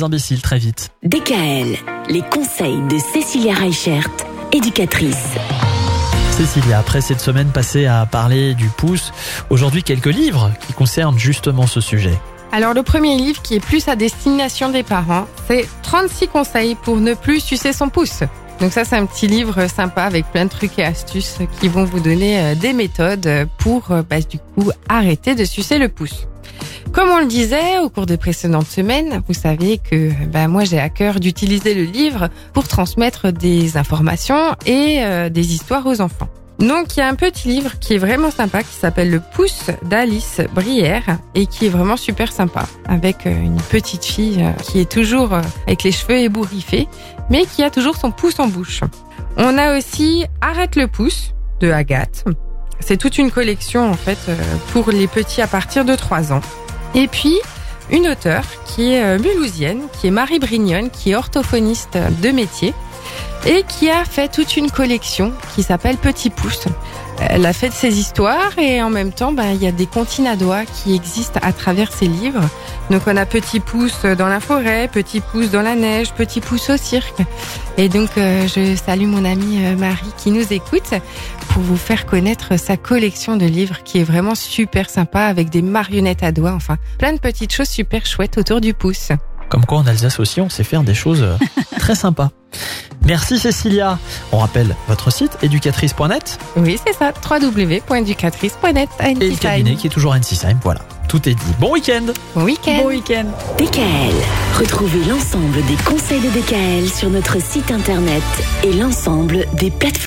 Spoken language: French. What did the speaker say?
les imbéciles très vite. DKL, les conseils de Cécilia Reichert, éducatrice. Cécilia, après cette semaine passée à parler du pouce, aujourd'hui quelques livres qui concernent justement ce sujet. Alors le premier livre qui est plus à destination des parents, c'est 36 conseils pour ne plus sucer son pouce. Donc ça c'est un petit livre sympa avec plein de trucs et astuces qui vont vous donner euh, des méthodes pour euh, bah, du coup arrêter de sucer le pouce. Comme on le disait au cours des précédentes semaines, vous savez que bah, moi j'ai à cœur d'utiliser le livre pour transmettre des informations et euh, des histoires aux enfants. Donc il y a un petit livre qui est vraiment sympa qui s'appelle Le pouce d'Alice Brière et qui est vraiment super sympa avec euh, une petite fille euh, qui est toujours avec les cheveux ébouriffés mais qui a toujours son pouce en bouche. On a aussi Arrête le pouce de Agathe. C'est toute une collection en fait pour les petits à partir de 3 ans. Et puis, une auteure qui est euh, mulhousienne, qui est Marie Brignonne, qui est orthophoniste de métier et qui a fait toute une collection qui s'appelle Petit Pouce. Elle a fait ses histoires et en même temps, ben, il y a des comptines à doigts qui existent à travers ses livres. Donc on a Petit Pouce dans la forêt, Petit Pouce dans la neige, Petit Pouce au cirque. Et donc euh, je salue mon amie euh, Marie qui nous écoute pour vous faire connaître sa collection de livres qui est vraiment super sympa avec des marionnettes à doigts, enfin plein de petites choses super chouettes autour du pouce. Comme quoi en Alsace aussi on sait faire des choses euh, très sympas. Merci Cécilia. On rappelle votre site éducatrice.net Oui, c'est ça, www.éducatrice.net. et le cabinet qui est toujours à Ensisheim. Voilà, tout est dit. Bon week-end Bon week-end. Bon week-end DKL, retrouvez l'ensemble des conseils de DKL sur notre site internet et l'ensemble des plateformes.